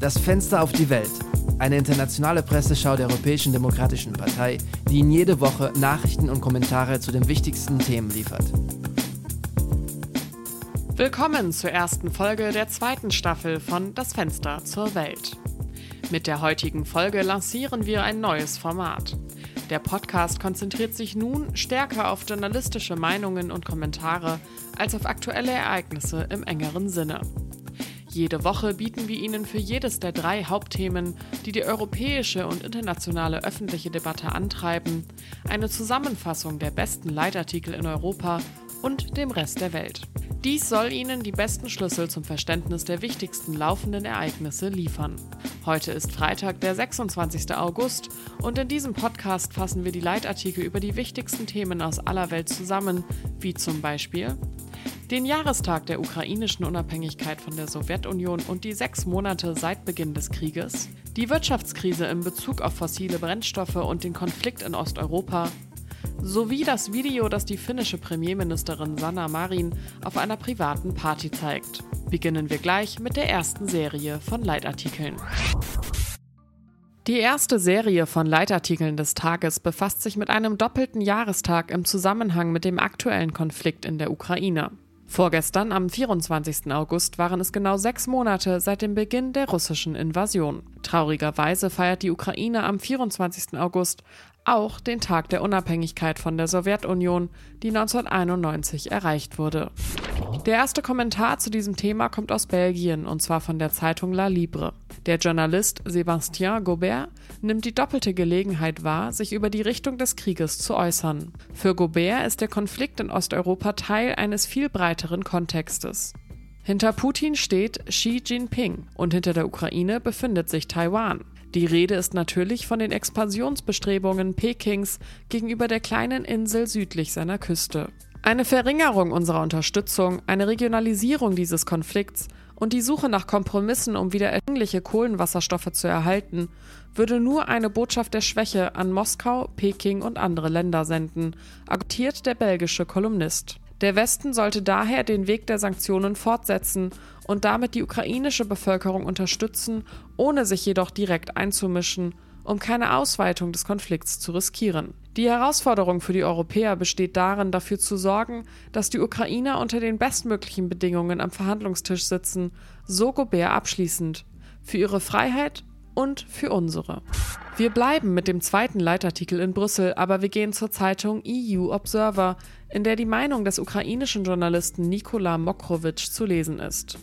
Das Fenster auf die Welt. Eine internationale Presseschau der Europäischen Demokratischen Partei, die Ihnen jede Woche Nachrichten und Kommentare zu den wichtigsten Themen liefert. Willkommen zur ersten Folge der zweiten Staffel von Das Fenster zur Welt. Mit der heutigen Folge lancieren wir ein neues Format. Der Podcast konzentriert sich nun stärker auf journalistische Meinungen und Kommentare als auf aktuelle Ereignisse im engeren Sinne. Jede Woche bieten wir Ihnen für jedes der drei Hauptthemen, die die europäische und internationale öffentliche Debatte antreiben, eine Zusammenfassung der besten Leitartikel in Europa und dem Rest der Welt. Dies soll Ihnen die besten Schlüssel zum Verständnis der wichtigsten laufenden Ereignisse liefern. Heute ist Freitag, der 26. August und in diesem Podcast fassen wir die Leitartikel über die wichtigsten Themen aus aller Welt zusammen, wie zum Beispiel den Jahrestag der ukrainischen Unabhängigkeit von der Sowjetunion und die sechs Monate seit Beginn des Krieges, die Wirtschaftskrise in Bezug auf fossile Brennstoffe und den Konflikt in Osteuropa, sowie das Video, das die finnische Premierministerin Sanna Marin auf einer privaten Party zeigt. Beginnen wir gleich mit der ersten Serie von Leitartikeln. Die erste Serie von Leitartikeln des Tages befasst sich mit einem doppelten Jahrestag im Zusammenhang mit dem aktuellen Konflikt in der Ukraine. Vorgestern, am 24. August, waren es genau sechs Monate seit dem Beginn der russischen Invasion. Traurigerweise feiert die Ukraine am 24. August auch den Tag der Unabhängigkeit von der Sowjetunion, die 1991 erreicht wurde. Der erste Kommentar zu diesem Thema kommt aus Belgien und zwar von der Zeitung La Libre. Der Journalist Sébastien Gobert nimmt die doppelte Gelegenheit wahr, sich über die Richtung des Krieges zu äußern. Für Gobert ist der Konflikt in Osteuropa Teil eines viel breiteren Kontextes. Hinter Putin steht Xi Jinping und hinter der Ukraine befindet sich Taiwan. Die Rede ist natürlich von den Expansionsbestrebungen Pekings gegenüber der kleinen Insel südlich seiner Küste. Eine Verringerung unserer Unterstützung, eine Regionalisierung dieses Konflikts und die Suche nach Kompromissen, um wieder erschwingliche Kohlenwasserstoffe zu erhalten, würde nur eine Botschaft der Schwäche an Moskau, Peking und andere Länder senden, argumentiert der belgische Kolumnist. Der Westen sollte daher den Weg der Sanktionen fortsetzen und damit die ukrainische Bevölkerung unterstützen, ohne sich jedoch direkt einzumischen um keine Ausweitung des Konflikts zu riskieren. Die Herausforderung für die Europäer besteht darin, dafür zu sorgen, dass die Ukrainer unter den bestmöglichen Bedingungen am Verhandlungstisch sitzen, so Gobert abschließend, für ihre Freiheit und für unsere. Wir bleiben mit dem zweiten Leitartikel in Brüssel, aber wir gehen zur Zeitung EU Observer, in der die Meinung des ukrainischen Journalisten Nikola Mokrowitsch zu lesen ist.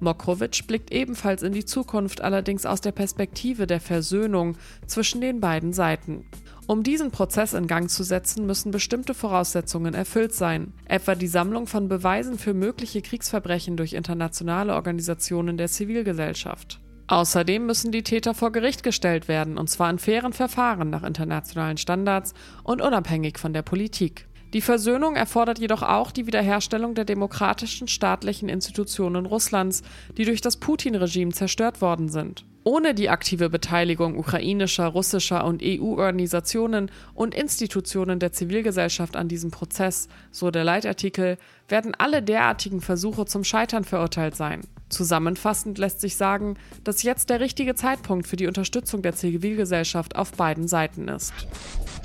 Mokrowitsch blickt ebenfalls in die Zukunft, allerdings aus der Perspektive der Versöhnung zwischen den beiden Seiten. Um diesen Prozess in Gang zu setzen, müssen bestimmte Voraussetzungen erfüllt sein, etwa die Sammlung von Beweisen für mögliche Kriegsverbrechen durch internationale Organisationen der Zivilgesellschaft. Außerdem müssen die Täter vor Gericht gestellt werden, und zwar in fairen Verfahren nach internationalen Standards und unabhängig von der Politik. Die Versöhnung erfordert jedoch auch die Wiederherstellung der demokratischen staatlichen Institutionen Russlands, die durch das Putin-Regime zerstört worden sind. Ohne die aktive Beteiligung ukrainischer, russischer und EU-Organisationen und Institutionen der Zivilgesellschaft an diesem Prozess, so der Leitartikel, werden alle derartigen Versuche zum Scheitern verurteilt sein. Zusammenfassend lässt sich sagen, dass jetzt der richtige Zeitpunkt für die Unterstützung der Zivilgesellschaft auf beiden Seiten ist.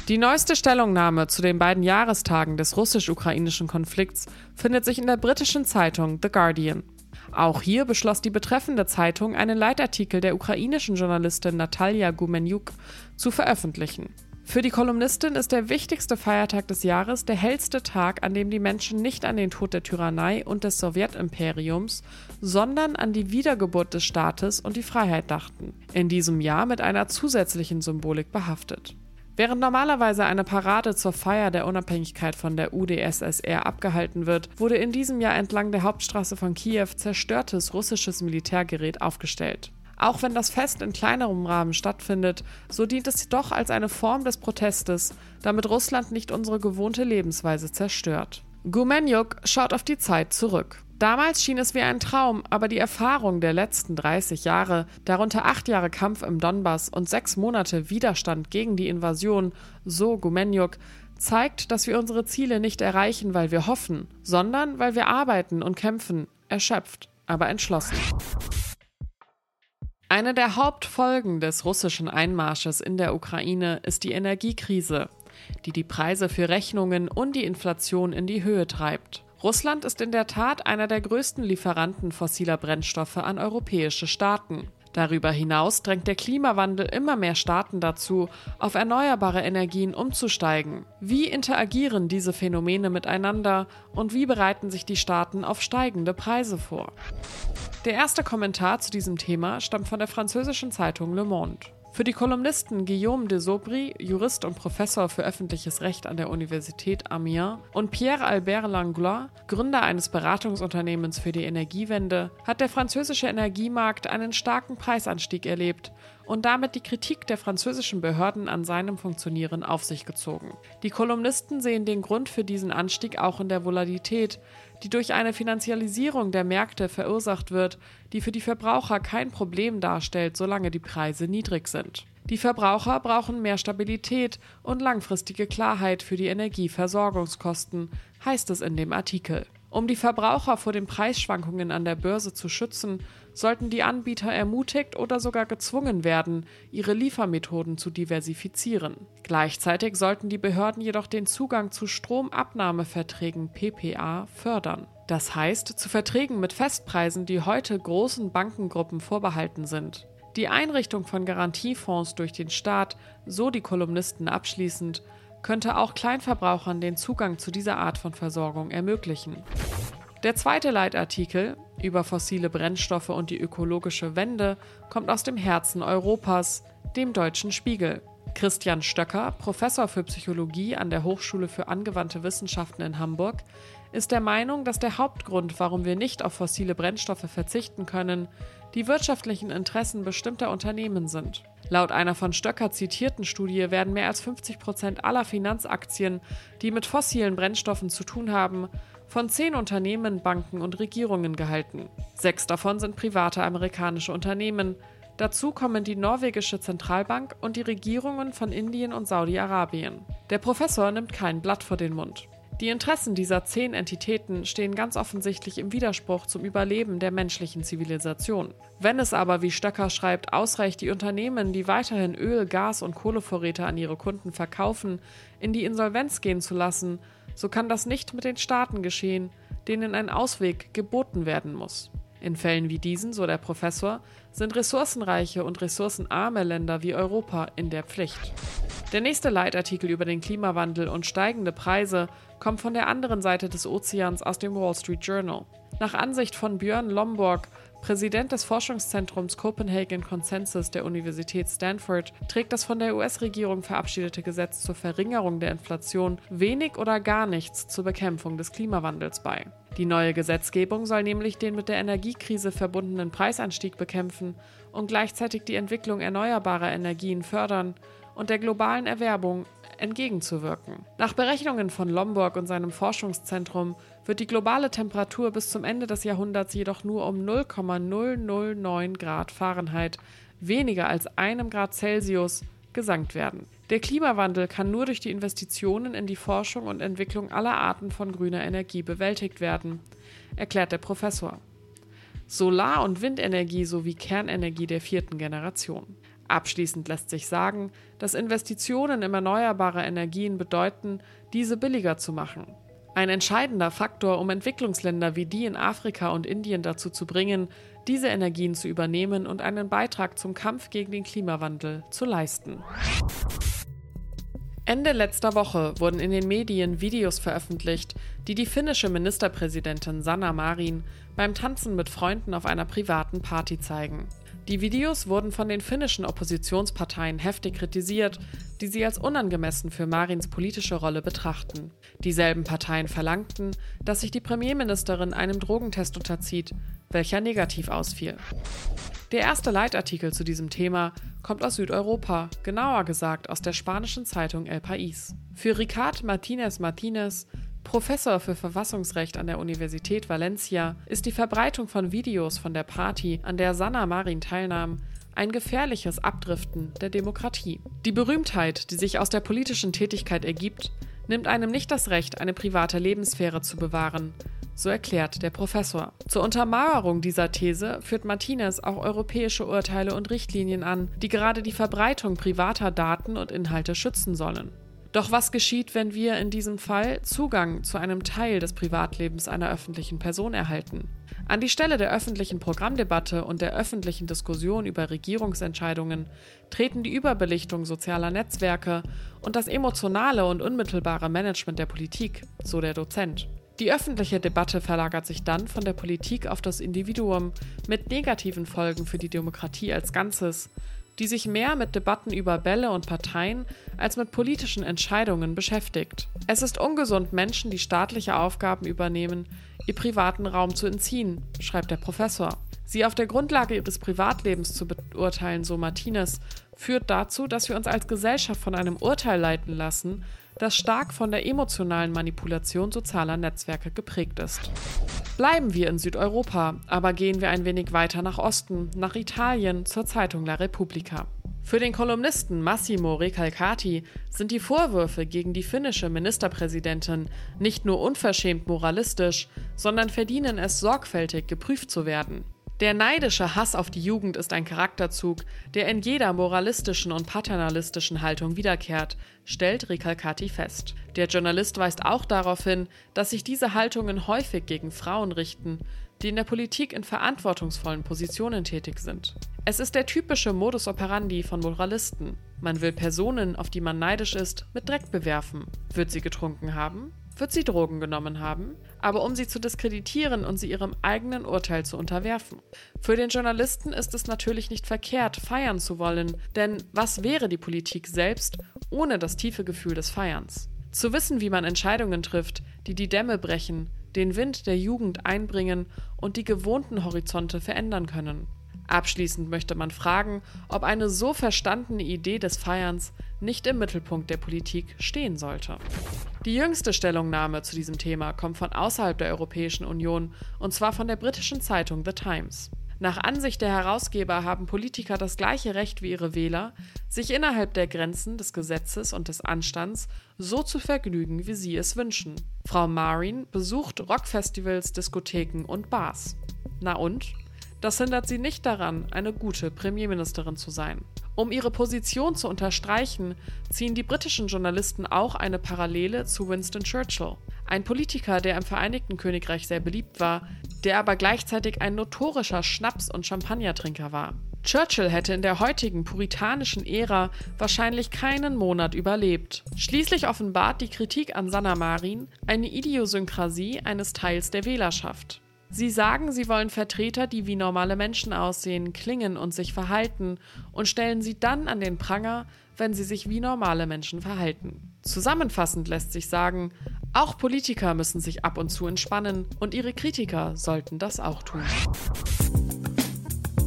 Die neueste Stellungnahme zu den beiden Jahrestagen des russisch-ukrainischen Konflikts findet sich in der britischen Zeitung The Guardian. Auch hier beschloss die betreffende Zeitung, einen Leitartikel der ukrainischen Journalistin Natalia Gumenyuk zu veröffentlichen. Für die Kolumnistin ist der wichtigste Feiertag des Jahres der hellste Tag, an dem die Menschen nicht an den Tod der Tyrannei und des Sowjetimperiums, sondern an die Wiedergeburt des Staates und die Freiheit dachten. In diesem Jahr mit einer zusätzlichen Symbolik behaftet. Während normalerweise eine Parade zur Feier der Unabhängigkeit von der UdSSR abgehalten wird, wurde in diesem Jahr entlang der Hauptstraße von Kiew zerstörtes russisches Militärgerät aufgestellt. Auch wenn das Fest in kleinerem Rahmen stattfindet, so dient es doch als eine Form des Protestes, damit Russland nicht unsere gewohnte Lebensweise zerstört. Gumenyuk schaut auf die Zeit zurück. Damals schien es wie ein Traum, aber die Erfahrung der letzten 30 Jahre, darunter acht Jahre Kampf im Donbass und sechs Monate Widerstand gegen die Invasion, so Gumenyuk, zeigt, dass wir unsere Ziele nicht erreichen, weil wir hoffen, sondern weil wir arbeiten und kämpfen, erschöpft, aber entschlossen. Eine der Hauptfolgen des russischen Einmarsches in der Ukraine ist die Energiekrise, die die Preise für Rechnungen und die Inflation in die Höhe treibt. Russland ist in der Tat einer der größten Lieferanten fossiler Brennstoffe an europäische Staaten. Darüber hinaus drängt der Klimawandel immer mehr Staaten dazu, auf erneuerbare Energien umzusteigen. Wie interagieren diese Phänomene miteinander und wie bereiten sich die Staaten auf steigende Preise vor? Der erste Kommentar zu diesem Thema stammt von der französischen Zeitung Le Monde. Für die Kolumnisten Guillaume de Sobry, Jurist und Professor für öffentliches Recht an der Universität Amiens, und Pierre-Albert Langlois, Gründer eines Beratungsunternehmens für die Energiewende, hat der französische Energiemarkt einen starken Preisanstieg erlebt und damit die Kritik der französischen Behörden an seinem Funktionieren auf sich gezogen. Die Kolumnisten sehen den Grund für diesen Anstieg auch in der Volatilität, die durch eine Finanzialisierung der Märkte verursacht wird, die für die Verbraucher kein Problem darstellt, solange die Preise niedrig sind. Die Verbraucher brauchen mehr Stabilität und langfristige Klarheit für die Energieversorgungskosten, heißt es in dem Artikel. Um die Verbraucher vor den Preisschwankungen an der Börse zu schützen, sollten die Anbieter ermutigt oder sogar gezwungen werden, ihre Liefermethoden zu diversifizieren. Gleichzeitig sollten die Behörden jedoch den Zugang zu Stromabnahmeverträgen PPA fördern. Das heißt zu Verträgen mit Festpreisen, die heute großen Bankengruppen vorbehalten sind. Die Einrichtung von Garantiefonds durch den Staat, so die Kolumnisten abschließend, könnte auch Kleinverbrauchern den Zugang zu dieser Art von Versorgung ermöglichen. Der zweite Leitartikel über fossile Brennstoffe und die ökologische Wende kommt aus dem Herzen Europas, dem Deutschen Spiegel. Christian Stöcker, Professor für Psychologie an der Hochschule für angewandte Wissenschaften in Hamburg, ist der Meinung, dass der Hauptgrund, warum wir nicht auf fossile Brennstoffe verzichten können, die wirtschaftlichen Interessen bestimmter Unternehmen sind. Laut einer von Stöcker zitierten Studie werden mehr als 50 Prozent aller Finanzaktien, die mit fossilen Brennstoffen zu tun haben, von zehn Unternehmen, Banken und Regierungen gehalten. Sechs davon sind private amerikanische Unternehmen. Dazu kommen die norwegische Zentralbank und die Regierungen von Indien und Saudi-Arabien. Der Professor nimmt kein Blatt vor den Mund. Die Interessen dieser zehn Entitäten stehen ganz offensichtlich im Widerspruch zum Überleben der menschlichen Zivilisation. Wenn es aber, wie Stöcker schreibt, ausreicht, die Unternehmen, die weiterhin Öl, Gas und Kohlevorräte an ihre Kunden verkaufen, in die Insolvenz gehen zu lassen, so kann das nicht mit den Staaten geschehen, denen ein Ausweg geboten werden muss. In Fällen wie diesen, so der Professor, sind ressourcenreiche und ressourcenarme Länder wie Europa in der Pflicht. Der nächste Leitartikel über den Klimawandel und steigende Preise kommt von der anderen Seite des Ozeans aus dem Wall Street Journal. Nach Ansicht von Björn Lomborg Präsident des Forschungszentrums Copenhagen Consensus der Universität Stanford, trägt das von der US-Regierung verabschiedete Gesetz zur Verringerung der Inflation wenig oder gar nichts zur Bekämpfung des Klimawandels bei. Die neue Gesetzgebung soll nämlich den mit der Energiekrise verbundenen Preisanstieg bekämpfen und gleichzeitig die Entwicklung erneuerbarer Energien fördern und der globalen Erwerbung entgegenzuwirken. Nach Berechnungen von Lomborg und seinem Forschungszentrum wird die globale Temperatur bis zum Ende des Jahrhunderts jedoch nur um 0,009 Grad Fahrenheit, weniger als einem Grad Celsius, gesankt werden. Der Klimawandel kann nur durch die Investitionen in die Forschung und Entwicklung aller Arten von grüner Energie bewältigt werden, erklärt der Professor. Solar- und Windenergie sowie Kernenergie der vierten Generation. Abschließend lässt sich sagen, dass Investitionen in erneuerbare Energien bedeuten, diese billiger zu machen. Ein entscheidender Faktor, um Entwicklungsländer wie die in Afrika und Indien dazu zu bringen, diese Energien zu übernehmen und einen Beitrag zum Kampf gegen den Klimawandel zu leisten. Ende letzter Woche wurden in den Medien Videos veröffentlicht, die die finnische Ministerpräsidentin Sanna Marin beim Tanzen mit Freunden auf einer privaten Party zeigen. Die Videos wurden von den finnischen Oppositionsparteien heftig kritisiert, die sie als unangemessen für Marins politische Rolle betrachten. Dieselben Parteien verlangten, dass sich die Premierministerin einem Drogentest unterzieht, welcher negativ ausfiel. Der erste Leitartikel zu diesem Thema kommt aus Südeuropa, genauer gesagt aus der spanischen Zeitung El País. Für Ricard Martinez Martinez Professor für Verfassungsrecht an der Universität Valencia ist die Verbreitung von Videos von der Party, an der Sanna Marin teilnahm, ein gefährliches Abdriften der Demokratie. Die Berühmtheit, die sich aus der politischen Tätigkeit ergibt, nimmt einem nicht das Recht, eine private Lebenssphäre zu bewahren. So erklärt der Professor. Zur Untermauerung dieser These führt Martinez auch europäische Urteile und Richtlinien an, die gerade die Verbreitung privater Daten und Inhalte schützen sollen. Doch was geschieht, wenn wir in diesem Fall Zugang zu einem Teil des Privatlebens einer öffentlichen Person erhalten? An die Stelle der öffentlichen Programmdebatte und der öffentlichen Diskussion über Regierungsentscheidungen treten die Überbelichtung sozialer Netzwerke und das emotionale und unmittelbare Management der Politik, so der Dozent. Die öffentliche Debatte verlagert sich dann von der Politik auf das Individuum mit negativen Folgen für die Demokratie als Ganzes, die sich mehr mit Debatten über Bälle und Parteien als mit politischen Entscheidungen beschäftigt. Es ist ungesund, Menschen, die staatliche Aufgaben übernehmen, ihr privaten Raum zu entziehen, schreibt der Professor. Sie auf der Grundlage ihres Privatlebens zu beurteilen, so Martinez, führt dazu, dass wir uns als Gesellschaft von einem Urteil leiten lassen, das stark von der emotionalen Manipulation sozialer Netzwerke geprägt ist. Bleiben wir in Südeuropa, aber gehen wir ein wenig weiter nach Osten, nach Italien, zur Zeitung La Repubblica. Für den Kolumnisten Massimo Recalcati sind die Vorwürfe gegen die finnische Ministerpräsidentin nicht nur unverschämt moralistisch, sondern verdienen es sorgfältig geprüft zu werden. Der neidische Hass auf die Jugend ist ein Charakterzug, der in jeder moralistischen und paternalistischen Haltung wiederkehrt, stellt Recalcati fest. Der Journalist weist auch darauf hin, dass sich diese Haltungen häufig gegen Frauen richten, die in der Politik in verantwortungsvollen Positionen tätig sind. Es ist der typische Modus operandi von Moralisten. Man will Personen, auf die man neidisch ist, mit Dreck bewerfen. Wird sie getrunken haben? wird sie Drogen genommen haben, aber um sie zu diskreditieren und sie ihrem eigenen Urteil zu unterwerfen. Für den Journalisten ist es natürlich nicht verkehrt, feiern zu wollen, denn was wäre die Politik selbst ohne das tiefe Gefühl des Feierns? Zu wissen, wie man Entscheidungen trifft, die die Dämme brechen, den Wind der Jugend einbringen und die gewohnten Horizonte verändern können. Abschließend möchte man fragen, ob eine so verstandene Idee des Feierns nicht im Mittelpunkt der Politik stehen sollte. Die jüngste Stellungnahme zu diesem Thema kommt von außerhalb der Europäischen Union, und zwar von der britischen Zeitung The Times. Nach Ansicht der Herausgeber haben Politiker das gleiche Recht wie ihre Wähler, sich innerhalb der Grenzen des Gesetzes und des Anstands so zu vergnügen, wie sie es wünschen. Frau Marin besucht Rockfestivals, Diskotheken und Bars. Na und? Das hindert sie nicht daran, eine gute Premierministerin zu sein. Um ihre Position zu unterstreichen, ziehen die britischen Journalisten auch eine Parallele zu Winston Churchill, ein Politiker, der im Vereinigten Königreich sehr beliebt war, der aber gleichzeitig ein notorischer Schnaps- und Champagnertrinker war. Churchill hätte in der heutigen puritanischen Ära wahrscheinlich keinen Monat überlebt. Schließlich offenbart die Kritik an Sanna Marin eine Idiosynkrasie eines Teils der Wählerschaft. Sie sagen, sie wollen Vertreter, die wie normale Menschen aussehen, klingen und sich verhalten, und stellen sie dann an den Pranger, wenn sie sich wie normale Menschen verhalten. Zusammenfassend lässt sich sagen, auch Politiker müssen sich ab und zu entspannen, und ihre Kritiker sollten das auch tun.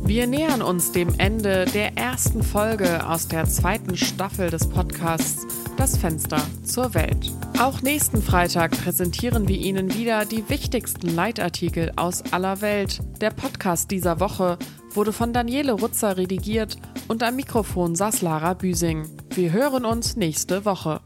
Wir nähern uns dem Ende der ersten Folge aus der zweiten Staffel des Podcasts Das Fenster zur Welt. Auch nächsten Freitag präsentieren wir Ihnen wieder die wichtigsten Leitartikel aus aller Welt. Der Podcast dieser Woche wurde von Daniele Rutzer redigiert und am Mikrofon saß Lara Büsing. Wir hören uns nächste Woche.